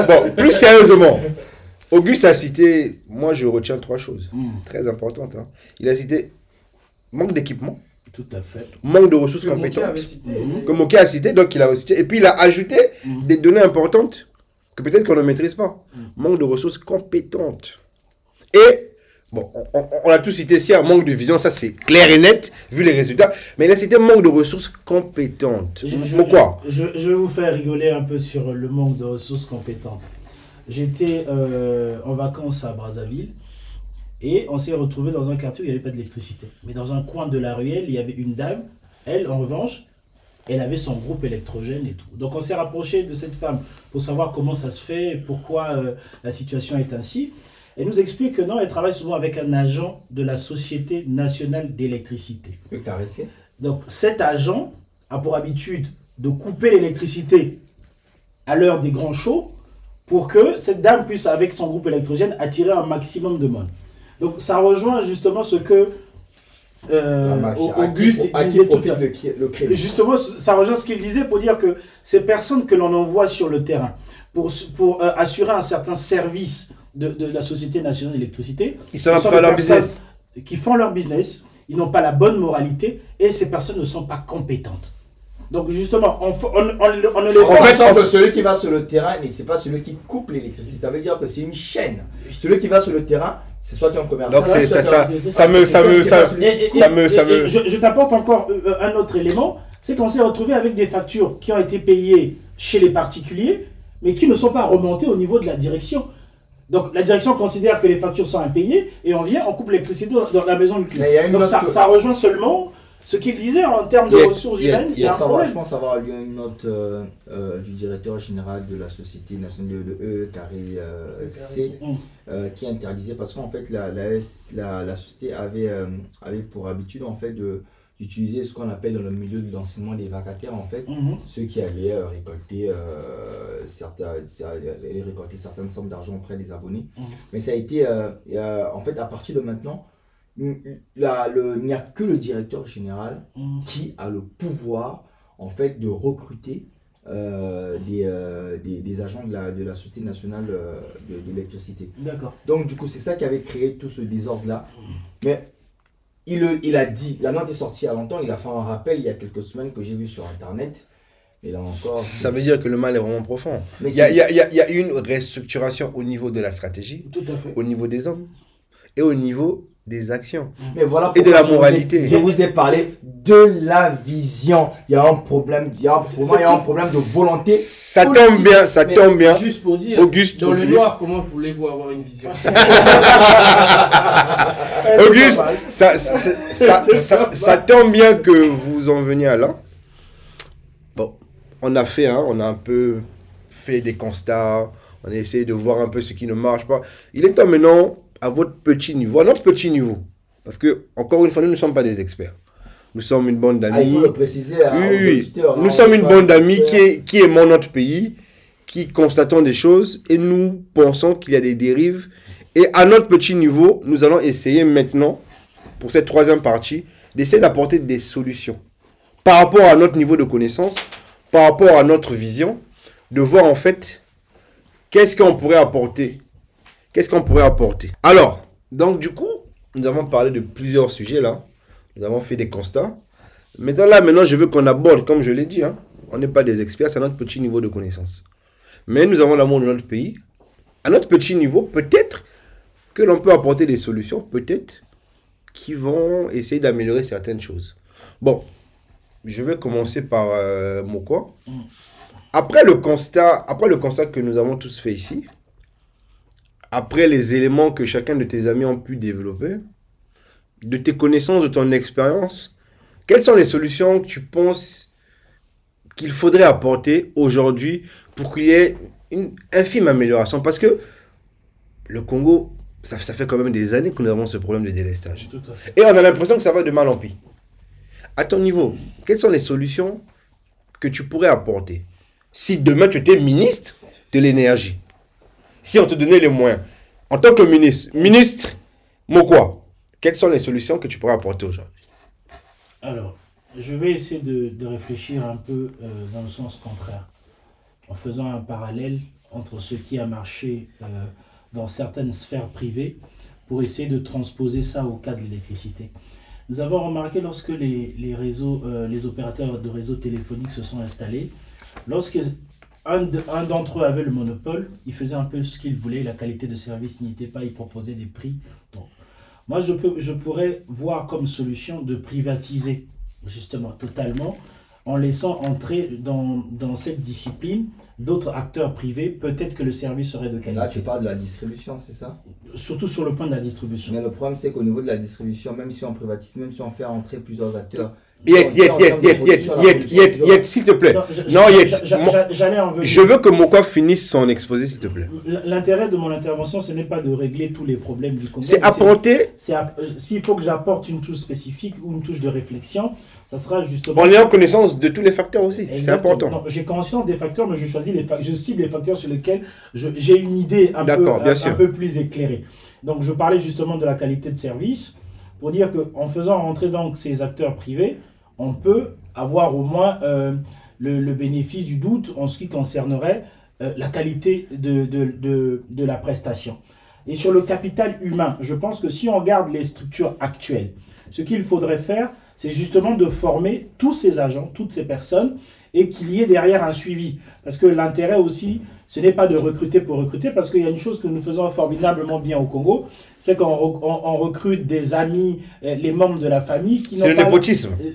Bon, plus sérieusement, Auguste a cité, moi je retiens trois choses Mm. très importantes. hein. Il a cité manque d'équipement, Tout à fait. manque de ressources Que compétentes. cité. Comme Mokia a cité, donc il a cité. Et puis il a ajouté Mm. des données importantes que peut-être qu'on ne maîtrise pas. Manque de ressources compétentes. Et, bon, on, on- on a tous cité ici un manque de vision, ça c'est clair et net, vu les résultats. Mais il a cité manque de ressources compétentes. Je, je- Pourquoi? je, je vais vous faire rigoler un peu sur le manque de ressources compétentes. J'étais euh, en vacances à Brazzaville et on s'est retrouvé dans un quartier où il n'y avait pas d'électricité. Mais dans un coin de la ruelle, il y avait une dame. Elle, en revanche, elle avait son groupe électrogène et tout. Donc on s'est rapproché de cette femme pour savoir comment ça se fait, pourquoi euh, la situation est ainsi. Elle nous explique que non, elle travaille souvent avec un agent de la Société nationale d'électricité. Donc cet agent a pour habitude de couper l'électricité à l'heure des grands shows pour que cette dame puisse, avec son groupe électrogène, attirer un maximum de monde. Donc ça rejoint justement ce que euh. À qui- Auguste à qui disait tout profite à l'heure. le, qui- le crime Justement, ça rejoint ce qu'il disait pour dire que ces personnes que l'on envoie sur le terrain pour, pour euh, assurer un certain service de, de la Société nationale d'électricité, Ils sont sont leur business. qui font leur business, ils n'ont pas la bonne moralité et ces personnes ne sont pas compétentes. Donc justement, on, on, on- on ne les En fait, celui qui va sur le terrain, mais c'est pas celui qui coupe l'électricité. Ça veut dire que c'est une chaîne. Celui qui va sur le terrain, c'est soit un commerçant. Donc ça, un- ça, ça me, ça me, ça, ça me, ça me. Je, je t'apporte encore euh, un autre élément, c'est qu'on s'est retrouvé avec des factures qui ont été payées chez les particuliers, mais qui ne sont pas remontées au niveau de la direction. Donc la direction considère que les factures sont impayées et on vient, on coupe l'électricité dans, dans la maison du client. Donc ça, ça rejoint seulement ce qu'il disait en termes de a- ressources il y a- humaines. il y a un Pour savoir, problème. je pense avoir lu une note euh, euh, du directeur général de la Société nationale de E carré euh, C euh, qui interdisait parce qu'en fait la, la, S- la, la société avait, euh, avait pour habitude en fait de d'utiliser ce qu'on appelle dans le milieu de l'enseignement des vacataires en fait Mhm. ceux qui allaient euh, récolter euh, certains, récolter certaines sommes d'argent auprès des abonnés Mhm. mais ça a été euh, euh, en fait à partir de maintenant la- le- il n'y a que le directeur général Mhm. qui a le pouvoir en fait de recruter euh, des, euh, des, des agents de la, de la Société nationale euh, de-. D'accord. Donc du coup c'est ça qui avait créé tout ce désordre-là. Mais il, le- il a dit, la note est sortie il y a longtemps, il a fait un rappel il y a quelques semaines que j'ai vu sur Internet. Et là encore... Ça veut dire que le mal est vraiment profond. Mais Il y a, y a- il y a- il y a une restructuration au niveau de la stratégie, Tout à fait. au niveau des hommes et au niveau des actions. Mais voilà Et de la pourquoi je vous ai- moralité. Je vous ai parlé de la vision. Il y a un problème, il y a un, pour moi, il y a un problème de volonté. Ça politique. tombe bien, ça Mais tombe bien. Juste pour dire, Auguste, dans le noir, comment voulez-vous avoir une vision? Auguste, ça, ça, ça, ça- ça tombe bien que vous en veniez à là. Bon, on a fait, hein, on a un peu fait des constats, on a essayé de voir un peu ce qui ne marche pas. Il est temps maintenant, à votre petit niveau, à notre petit niveau, parce que, encore une fois, nous ne sommes pas des experts. Nous sommes une bande Ah, d'amis. préciser à, Oui, oui, hein, Nous sommes une bande d'amis qui, est, qui aimons notre pays, qui constatons des choses et nous pensons qu'il y a des dérives. Et à notre petit niveau, nous allons essayer maintenant, pour cette troisième partie, d'essayer d'apporter des solutions par rapport à notre niveau de connaissance, par rapport à notre vision, de voir en fait qu'est-ce qu'on pourrait apporter. Qu'est-ce qu'on pourrait apporter Alors, donc du coup, nous avons parlé de plusieurs sujets là. Nous avons fait des constats. Maintenant, là, maintenant, je veux qu'on aborde, comme je l'ai dit, hein, on n'est pas des experts, c'est notre petit niveau de connaissance. Mais nous avons l'amour de notre pays. À notre petit niveau, peut-être que l'on peut apporter des solutions, peut-être, qui vont essayer d'améliorer certaines choses. Bon, je vais commencer par euh, Mokwa. Après le constat, après le constat que nous avons tous fait ici, après les éléments que chacun de tes amis ont pu développer, de tes connaissances, de ton expérience, quelles sont les solutions que tu penses qu'il faudrait apporter aujourd'hui pour qu'il y ait une infime amélioration? Parce que le Congo, ça, ça fait quand même des années que nous avons ce problème de délestage. Et on a l'impression que ça va de mal en pis. À ton niveau, quelles sont les solutions que tu pourrais apporter? Si demain tu étais ministre de l'énergie Si on te donnait les moyens, en tant que ministre, ministre, quoi Quelles sont les solutions que tu pourrais apporter aujourd'hui? Alors, je vais essayer de, réfléchir un peu euh, dans le sens contraire, en faisant un parallèle entre ce qui a marché euh, dans certaines sphères privées pour essayer de transposer ça au cas de l'électricité. Nous avons remarqué lorsque les, les euh, les opérateurs de réseaux téléphoniques se sont installés, lorsque un, de- un d'entre eux avait le monopole, il faisait un peu ce qu'il voulait, la qualité de service n'y était pas, il proposait des prix. Donc, moi, je, peux, je pourrais voir comme solution de privatiser justement totalement en laissant entrer dans, dans cette discipline d'autres acteurs privés, peut-être que le service serait de Là, qualité. tu parles de la distribution, c'est ça? Surtout sur le point de la distribution. Mais le problème, c'est qu'au niveau de la distribution, même si on privatise, même si on fait entrer plusieurs acteurs, Yet, yet, yet, yet, yet, yet, yet, s'il te plaît. Non, Je veux que Mokwa finisse son exposé, s'il te plaît. L'intérêt de mon intervention, ce n'est pas de régler tous les problèmes du Congo. C'est apporter. Euh, s'il faut que j'apporte une touche spécifique ou une touche de réflexion, ça sera justement. On est en connaissance de tous les facteurs aussi. C'est important. J'ai conscience des facteurs, mais je choisis je cible les facteurs sur lesquels j'ai une idée un peu plus éclairée. Donc, je parlais justement de la qualité de service pour dire qu'en faisant rentrer donc ces acteurs privés, on peut avoir au moins euh, le, bénéfice du doute en ce qui concernerait euh, la qualité de, de la prestation. Et sur le capital humain, je pense que si on regarde les structures actuelles, ce qu'il faudrait faire, c'est justement de former tous ces agents, toutes ces personnes, et qu'il y ait derrière un suivi. Parce que l'intérêt aussi, ce n'est pas de recruter pour recruter, parce qu'il y a une chose que nous faisons formidablement bien au Congo, c'est qu'on re- on- on recrute des amis, euh, les membres de la famille, qui n'ont le pas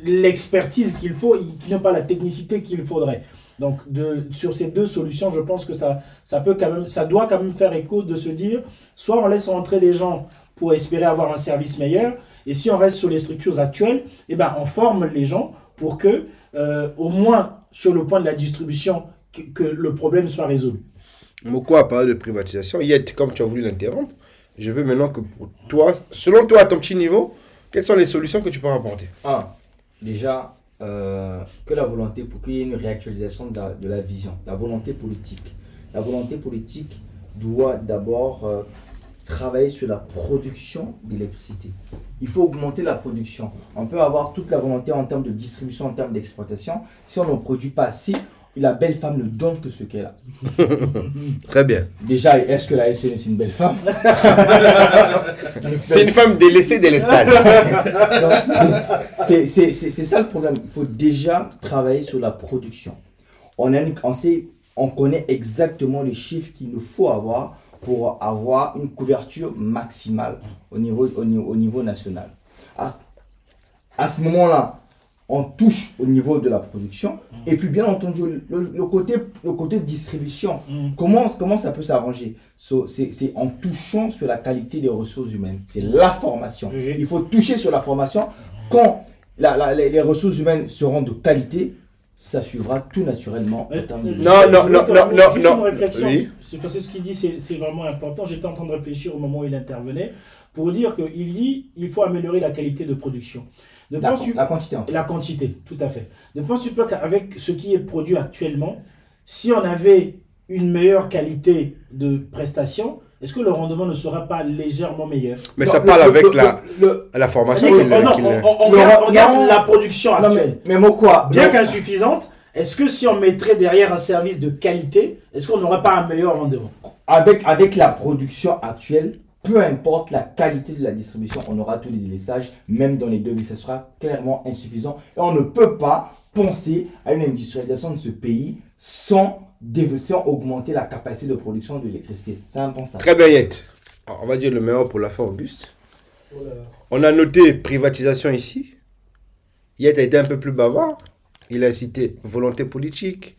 l'expertise qu'il faut, qui n'ont pas la technicité qu'il faudrait. Donc de, sur ces deux solutions, je pense que ça, ça, peut quand même, ça doit quand même faire écho de se dire, soit on laisse entrer les gens pour espérer avoir un service meilleur, et si on reste sur les structures actuelles, eh ben, on forme les gens pour que, euh, au moins sur le point de la distribution, que, que le problème soit résolu. Mokwa a parlé de privatisation. Yet, comme tu as voulu l'interrompre, je veux maintenant que pour toi, selon toi, à ton petit niveau, quelles sont les solutions que tu peux apporter? Un, déjà, euh, que la volonté pour qu'il y ait une réactualisation de la, de la vision, la volonté politique. La volonté politique doit d'abord euh, travailler sur la production d'électricité. Il faut augmenter la production. On peut avoir toute la volonté en termes de distribution, en termes d'exploitation. Si on ne produit pas assez, la belle femme ne donne que ce qu'elle a. Très bien. Déjà, est-ce que la SN c'est une belle femme? C'est une femme délaissée dès les stages. Donc, c'est ça le problème. Il faut déjà travailler sur la production. On, a une- on, sait, on connaît exactement les chiffres qu'il nous faut avoir pour avoir une couverture maximale au niveau, au niveau, au niveau national. À, à ce moment-là, on touche au niveau de la production. Et puis, bien entendu, le, le côté, le côté distribution, comment, comment ça peut s'arranger? So, C'est en touchant sur la qualité des ressources humaines. C'est la formation. Il faut toucher sur la formation. Quand la- la- les, les ressources humaines seront de qualité, ça suivra tout naturellement. de- Non, non, non, non, non, juste non. une. Oui. Parce que ce qu'il dit, c'est c'est vraiment important. J'étais en train de réfléchir au moment où il intervenait pour dire qu'il dit il faut améliorer la qualité de production. Ne la, la quantité. en fait. la quantité, tout à fait. Ne penses-tu pas qu'avec ce qui est produit actuellement, si on avait une meilleure qualité de prestation, est-ce que le rendement ne sera pas légèrement meilleur Mais Non, ça le- parle le- avec le- la, le- la formation qu'il oh qu'il- on, on- on le- garde, on garde non. la production non, mais, actuelle. mais moi quoi Bien qu'insuffisante, est-ce que si on mettrait derrière un service de qualité, est-ce qu'on n'aurait pas un meilleur rendement? Avec, avec la production actuelle, peu importe la qualité de la distribution, on aura tous les délestages, même dans les devis, ça sera clairement insuffisant. Et on ne peut pas penser à une industrialisation de ce pays sans, sans augmenter la capacité de production de l'électricité. C'est impensable. Très bien, Yet. On va dire le meilleur pour la fin, Auguste. On a noté privatisation ici. Yet a été un peu plus bavard. Il a cité volonté politique,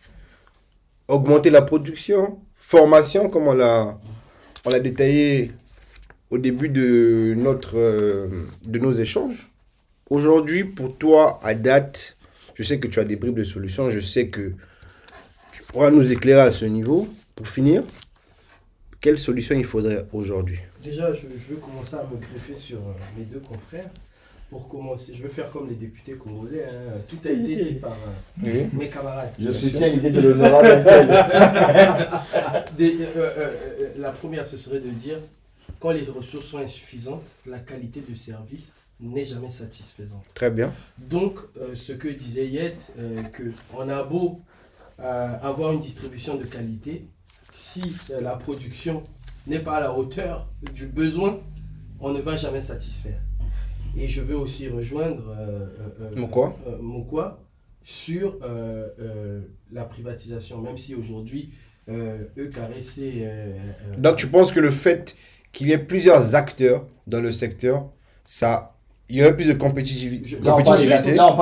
augmenter la production, formation, comme on l'a, on l'a détaillé au début de, notre, euh, de nos échanges. Aujourd'hui, pour toi, à date, je sais que tu as des bribes de solutions, je sais que tu pourras nous éclairer à ce niveau. Pour finir, quelle solution il faudrait aujourd'hui? Déjà, je, je veux commencer à me greffer sur euh, mes deux confrères. Pour commencer, je veux faire comme les députés congolais. hein. Tout a été dit par euh, mes camarades. Je soutiens l'idée de l'honorable euh, euh, euh, la première, ce serait de dire quand les ressources sont insuffisantes, la qualité de service n'est jamais satisfaisante. Très bien. Donc, euh, ce que disait Yet, euh, que on a beau euh, avoir une distribution de qualité, si euh, la production n'est pas à la hauteur du besoin, on ne va jamais satisfaire. Et je veux aussi rejoindre euh, Mokwa. euh, Mokwa sur euh, la privatisation, même si aujourd'hui, eux euh, Donc tu penses que le fait qu'il y ait plusieurs acteurs dans le secteur, ça il y aurait plus de compétitivité. Je- Là, on parle des compétitivité. acteurs,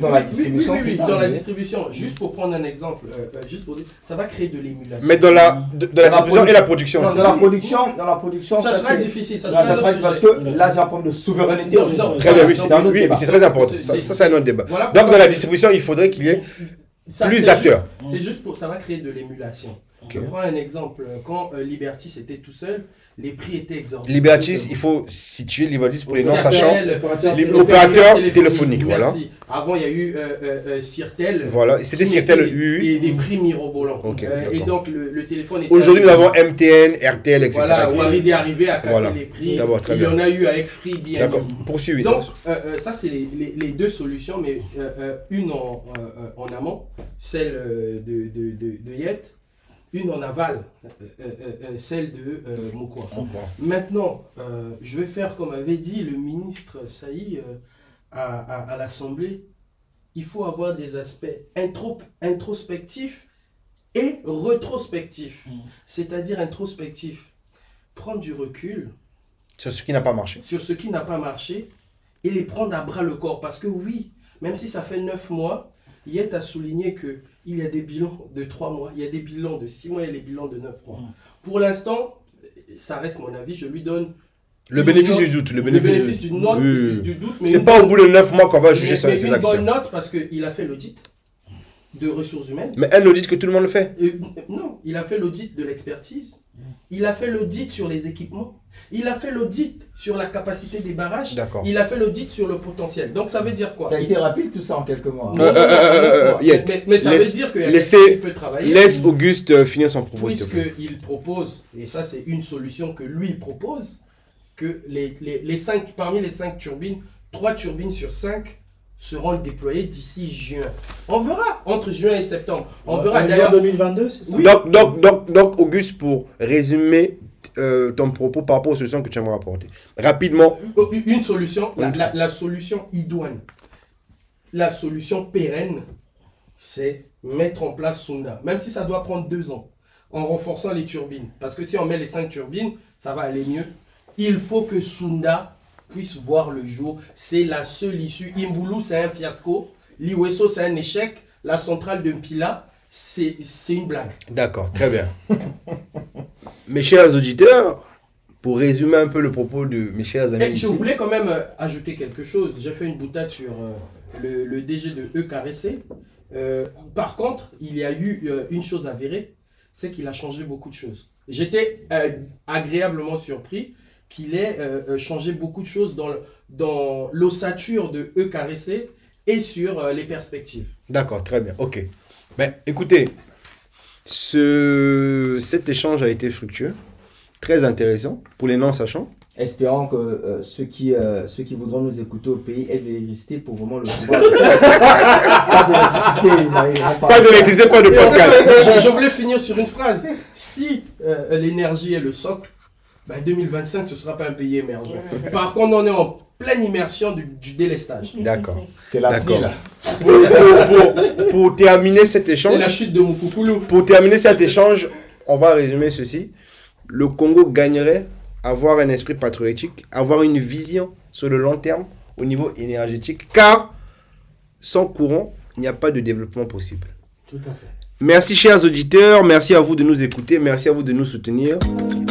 dans la Oui, oui, distribution, oui, oui, c'est ça dans la oui. distribution. Juste pour prendre un exemple, euh, euh, juste pour dire, ça va créer de l'émulation. Mais dans la, de, de la Dans la distribution et la production Non, aussi. dans la production, dans la production, ça, sera c'est- difficile. Ça Non, sera ça sera parce que là, j'ai un problème de souveraineté. Non, aussi. non, Très bien, oui, c'est un autre oui, débat. C'est très important. c'est- Ça, c'est- ça, c'est un autre débat. Voilà Donc, dans la distribution, il faudrait qu'il y ait Ça, plus c'est d'acteurs. C'est juste pour ça va créer de l'émulation. Je prends un exemple. Quand euh, Liberty était tout seul, les prix étaient exorbitants. Libertis, il faut situer Libertis pour les non-sachants. Cirtel, téléphoniques, téléphoniques, voilà. Avant, il y a eu euh, euh, euh, Cirtel. Voilà, c'était Cirtel mettait U. Des, des prix mirobolants. Ok, Euh, et d'accord. donc, le, le téléphone était. Aujourd'hui, nous avons MTN, RTL, etc. Voilà, etc. Walid est arrivé à casser Voilà. les prix. D'abord, très Il y en a eu avec Free bien. D'accord, poursuivez. Donc, euh, euh, ça, c'est les, les- les deux solutions, mais euh, euh, une en, euh, euh, en amont, celle euh, de, de, de, de Yet, une en aval, euh, euh, euh, celle de euh, Mokwa. Maintenant, euh, je vais faire comme avait dit le ministre Saï euh, à, à- à l'Assemblée. Il faut avoir des aspects intro- introspectifs et rétrospectifs. Mm. C'est-à-dire introspectif, prendre du recul Sur ce qui n'a pas marché. sur ce qui n'a pas marché et les prendre à bras le corps. Parce que oui, même si ça fait neuf mois, Yet a souligné que il y a des bilans de trois mois, il y a des bilans de six mois et les bilans de neuf mois. Mm. Pour l'instant, ça reste mon avis, je lui donne Le Une bénéfice note- du doute. Le le bénéfice, bénéfice du, note, Oui, du, oui. du doute. C'est une pas au bout de 9 mois qu'on va juger mais- sur mais ses une actions. bonne note parce qu'il a fait l'audit de ressources humaines. Mais un audit que tout le monde le fait. Euh, non, il a fait l'audit de l'expertise. Il a fait l'audit sur les équipements. Il a fait l'audit sur la capacité des barrages. D'accord. Il a fait l'audit sur le potentiel. Donc ça veut dire quoi? Ça a été rapide tout ça en quelques mois. Non, Euh, euh, euh, euh, mais, mais ça laisse- veut dire qu'il y a laissez- qui peut travailler. Laisse Auguste euh, finir son propos, s'il te plaît. Puisqu'il propose, et ça c'est une solution que lui propose, que les, les, les cinq, parmi les cinq turbines, trois turbines sur cinq seront déployées d'ici juin. On verra entre juin et septembre. On verra En d'ailleurs. 2022, c'est ça? Oui. Donc, donc, donc, donc, Auguste, pour résumer euh, ton propos par rapport aux solutions que tu aimerais apporter. Rapidement, Une solution, la, Une la- la solution idoine, la solution pérenne, c'est mettre en place Sunda. Même si ça doit prendre deux ans, en renforçant les turbines. Parce que si on met les cinq turbines, ça va aller mieux. Il faut que Sunda puisse voir le jour. C'est la seule issue. Imbulu, c'est un fiasco. Liweso, c'est un échec. La centrale de Mpila, c'est une blague. d'accord, très bien. mes chers auditeurs, pour résumer un peu le propos de mes chers amis Et je ici, voulais quand même euh, ajouter quelque chose. J'ai fait une boutade sur euh, le, le DG de EKRC. Euh, par contre, il y a eu euh, une chose avérée, c'est qu'il a changé beaucoup de choses. J'étais euh, agréablement surpris qu'il ait euh, changé beaucoup de choses dans, le- dans l'ossature de EKRC et sur les perspectives. D'accord, très bien. Ok. Ben, écoutez, ce, cet échange a été fructueux, très intéressant pour les non-sachants. Espérons que euh, ceux, qui, euh, ceux qui voudront nous écouter au pays aient de l'électricité pour vraiment le pouvoir. pas d'électricité, pas. Pas d'électricité, pas de podcast. je, je voulais finir sur une phrase. Si euh, l'énergie est le socle, ben 2025, ce ne sera pas un pays émergent. Par contre, on est en pleine immersion du, du délestage. D'accord. C'est la D'accord. là. Pour, pour- pour- pour terminer cet C'est échange, la chute de Mukukulu. pour terminer cet échange, on va résumer ceci. Le Congo gagnerait à avoir un esprit patriotique, avoir une vision sur le long terme au niveau énergétique, car sans courant, il n'y a pas de développement possible. Tout à fait. Merci chers auditeurs, merci à vous de nous écouter, merci à vous de nous soutenir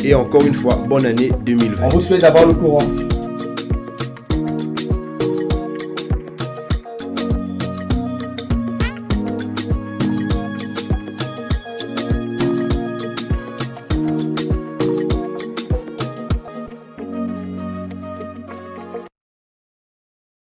et encore une fois, bonne année 2020. On vous souhaite d'avoir le courant.